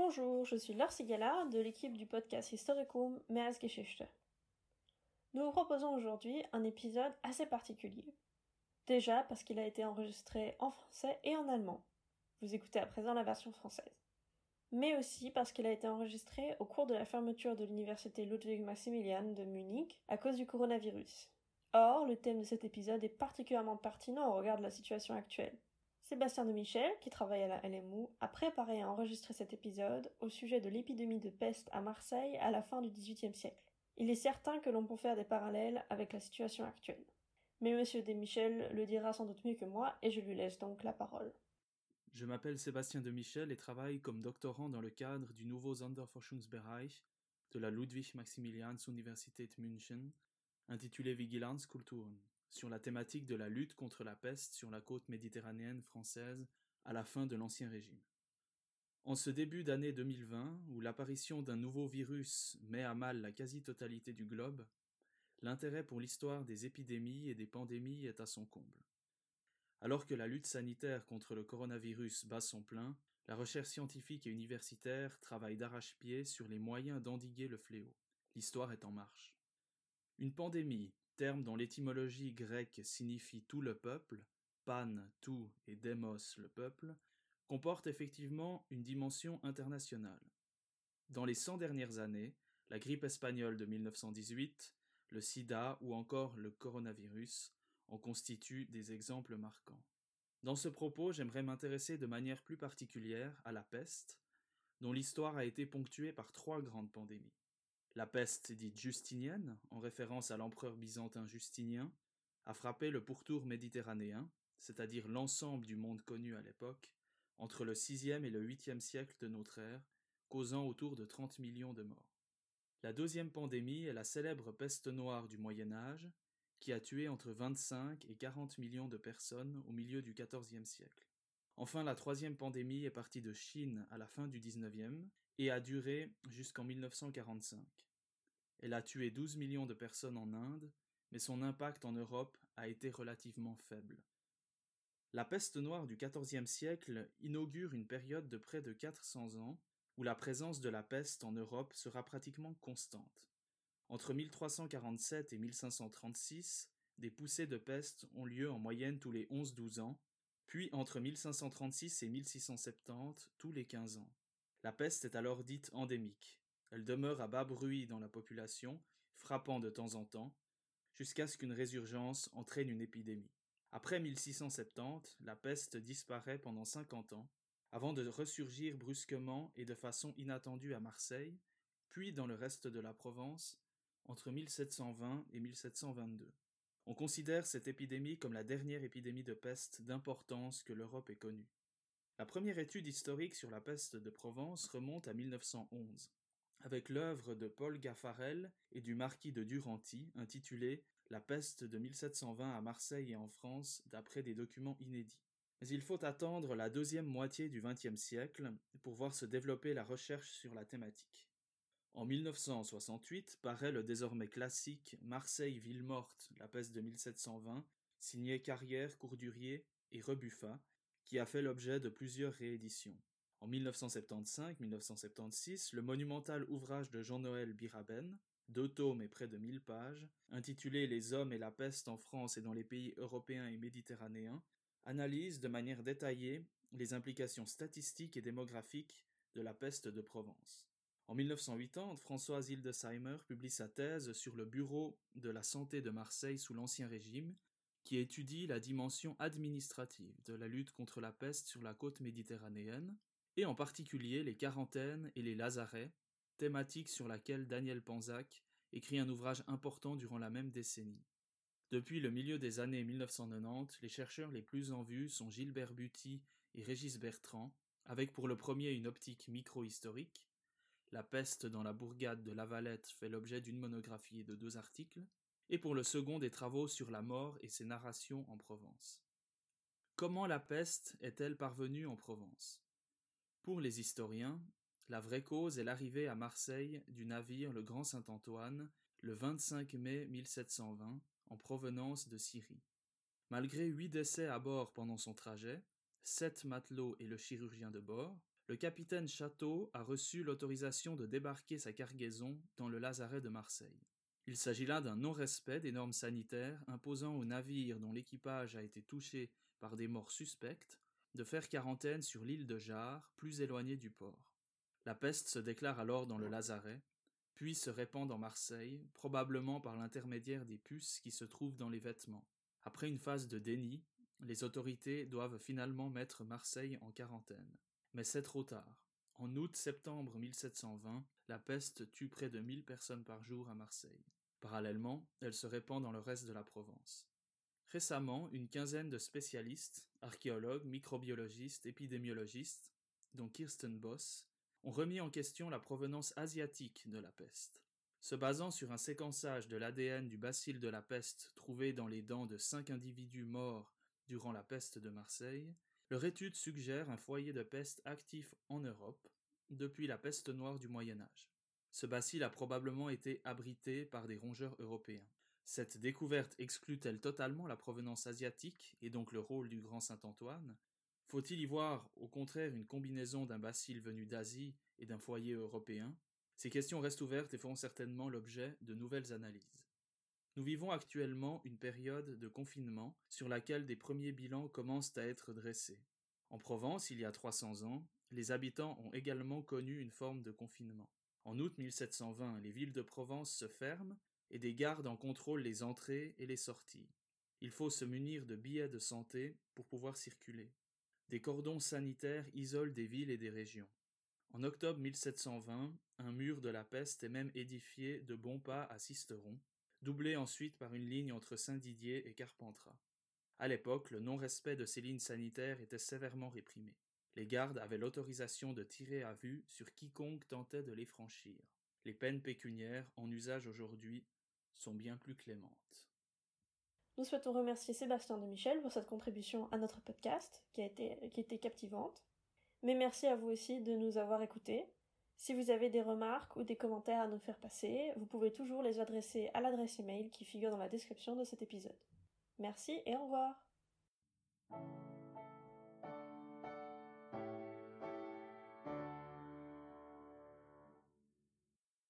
Bonjour, je suis Laure Sigala de l'équipe du podcast Historicum Meeresgeschichte. Nous vous proposons aujourd'hui un épisode assez particulier. Déjà parce qu'il a été enregistré en français et en allemand. Vous écoutez à présent la version française. Mais aussi parce qu'il a été enregistré au cours de la fermeture de l'université Ludwig Maximilian de Munich à cause du coronavirus. Or, le thème de cet épisode est particulièrement pertinent au regard de la situation actuelle. Sébastien de Michel, qui travaille à la LMU, a préparé et enregistré cet épisode au sujet de l'épidémie de peste à Marseille à la fin du XVIIIe siècle. Il est certain que l'on peut faire des parallèles avec la situation actuelle. Mais monsieur de Michel le dira sans doute mieux que moi, et je lui laisse donc la parole. Je m'appelle Sébastien de Michel et travaille comme doctorant dans le cadre du nouveau Sonderforschungsbereich de la Ludwig-Maximilians-Universität München, intitulé Vigilanzkulturen sur la thématique de la lutte contre la peste sur la côte méditerranéenne française à la fin de l'Ancien Régime. En ce début d'année 2020, où l'apparition d'un nouveau virus met à mal la quasi-totalité du globe, l'intérêt pour l'histoire des épidémies et des pandémies est à son comble. Alors que la lutte sanitaire contre le coronavirus bat son plein, la recherche scientifique et universitaire travaille d'arrache-pied sur les moyens d'endiguer le fléau. L'histoire est en marche. Une pandémie, terme dont l'étymologie grecque signifie tout le peuple, pan, tout et demos, le peuple, comporte effectivement une dimension internationale. Dans les cent dernières années, la grippe espagnole de 1918, le sida ou encore le coronavirus en constituent des exemples marquants. Dans ce propos, j'aimerais m'intéresser de manière plus particulière à la peste, dont l'histoire a été ponctuée par trois grandes pandémies. La peste dite justinienne, en référence à l'empereur byzantin Justinien, a frappé le pourtour méditerranéen, c'est-à-dire l'ensemble du monde connu à l'époque, entre le VIe et le VIIIe siècle de notre ère, causant autour de 30 millions de morts. La deuxième pandémie est la célèbre peste noire du Moyen Âge, qui a tué entre 25 et 40 millions de personnes au milieu du XIVe siècle. Enfin, la troisième pandémie est partie de Chine à la fin du XIXe et a duré jusqu'en 1945. Elle a tué 12 millions de personnes en Inde, mais son impact en Europe a été relativement faible. La peste noire du XIVe siècle inaugure une période de près de 400 ans où la présence de la peste en Europe sera pratiquement constante. Entre 1347 et 1536, des poussées de peste ont lieu en moyenne tous les 11-12 ans, puis entre 1536 et 1670 tous les 15 ans. La peste est alors dite endémique. Elle demeure à bas bruit dans la population, frappant de temps en temps, jusqu'à ce qu'une résurgence entraîne une épidémie. Après 1670, la peste disparaît pendant 50 ans, avant de ressurgir brusquement et de façon inattendue à Marseille, puis dans le reste de la Provence, entre 1720 et 1722. On considère cette épidémie comme la dernière épidémie de peste d'importance que l'Europe ait connue. La première étude historique sur la peste de Provence remonte à 1911 avec l'œuvre de Paul Gaffarel et du marquis de Duranty intitulée La peste de 1720 à Marseille et en France d'après des documents inédits. Mais il faut attendre la deuxième moitié du XXe siècle pour voir se développer la recherche sur la thématique. En 1968 paraît le désormais classique Marseille ville morte, la peste de 1720, signé Carrière, Courdurier et Rebuffat, qui a fait l'objet de plusieurs rééditions. En 1975-1976, le monumental ouvrage de Jean-Noël Biraben, deux tomes et près de mille pages, intitulé Les hommes et la peste en France et dans les pays européens et méditerranéens, analyse de manière détaillée les implications statistiques et démographiques de la peste de Provence. En 1980, Françoise Hildesheimer publie sa thèse sur le Bureau de la santé de Marseille sous l'Ancien Régime, qui étudie la dimension administrative de la lutte contre la peste sur la côte méditerranéenne, et en particulier les quarantaines et les lazarets, thématique sur laquelle Daniel Panzac écrit un ouvrage important durant la même décennie. Depuis le milieu des années 1990, les chercheurs les plus en vue sont Gilbert Buty et Régis Bertrand, avec pour le premier une optique micro-historique. La peste dans la bourgade de Lavalette fait l'objet d'une monographie et de deux articles, et pour le second des travaux sur la mort et ses narrations en Provence. Comment la peste est-elle parvenue en Provence? Pour les historiens, la vraie cause est l'arrivée à Marseille du navire le Grand Saint-Antoine le 25 mai 1720 en provenance de Syrie. Malgré huit décès à bord pendant son trajet, sept matelots et le chirurgien de bord, le capitaine Château a reçu l'autorisation de débarquer sa cargaison dans le lazaret de Marseille. Il s'agit là d'un non-respect des normes sanitaires imposant aux navires dont l'équipage a été touché par des morts suspectes de faire quarantaine sur l'île de Jarre, plus éloignée du port. La peste se déclare alors dans le lazaret, puis se répand dans Marseille, probablement par l'intermédiaire des puces qui se trouvent dans les vêtements. Après une phase de déni, les autorités doivent finalement mettre Marseille en quarantaine. Mais c'est trop tard. En août-septembre 1720, la peste tue près de 1000 personnes par jour à Marseille. Parallèlement, elle se répand dans le reste de la Provence. Récemment, une quinzaine de spécialistes, archéologues, microbiologistes, épidémiologistes, dont Kirsten Boss, ont remis en question la provenance asiatique de la peste. Se basant sur un séquençage de l'ADN du bacille de la peste trouvé dans les dents de cinq individus morts durant la peste de Marseille, leur étude suggère un foyer de peste actif en Europe depuis la peste noire du Moyen Âge. Ce bacille a probablement été abrité par des rongeurs européens. Cette découverte exclut-elle totalement la provenance asiatique et donc le rôle du grand Saint-Antoine? Faut-il y voir au contraire une combinaison d'un bacille venu d'Asie et d'un foyer européen? Ces questions restent ouvertes et feront certainement l'objet de nouvelles analyses. Nous vivons actuellement une période de confinement sur laquelle des premiers bilans commencent à être dressés. En Provence, il y a 300 ans, les habitants ont également connu une forme de confinement. En août 1720, les villes de Provence se ferment et des gardes en contrôlent les entrées et les sorties. Il faut se munir de billets de santé pour pouvoir circuler. Des cordons sanitaires isolent des villes et des régions. En octobre 1720, un mur de la peste est même édifié de bons pas à Sisteron, doublé ensuite par une ligne entre Saint-Didier et Carpentras. À l'époque, le non-respect de ces lignes sanitaires était sévèrement réprimé. Les gardes avaient l'autorisation de tirer à vue sur quiconque tentait de les franchir. Les peines pécuniaires, en usage aujourd'hui, sont bien plus clémentes. Nous souhaitons remercier Sébastien de Michel pour cette contribution à notre podcast, qui a été, captivante. Mais merci à vous aussi de nous avoir écoutés. Si vous avez des remarques ou des commentaires à nous faire passer, vous pouvez toujours les adresser à l'adresse email qui figure dans la description de cet épisode. Merci et au revoir.